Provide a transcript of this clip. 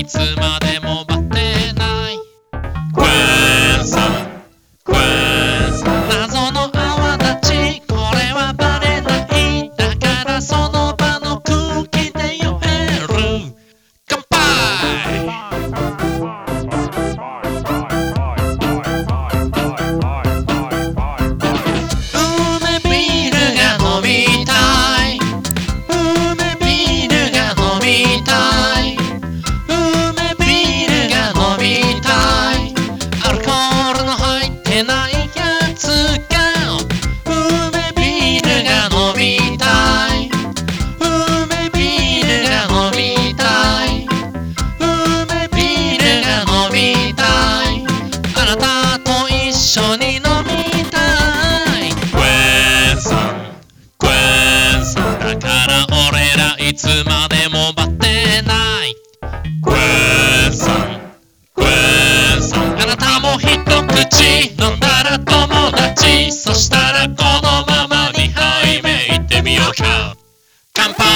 いつまでつか梅ビールが飲みたい。梅ビールが飲みたい。梅ビールが飲みたい。あなたと一緒に飲みたい。クエン酸。クエン酸。だから俺らいつまでも待ってない。そしたらこのまま2杯目いってみようか。乾杯。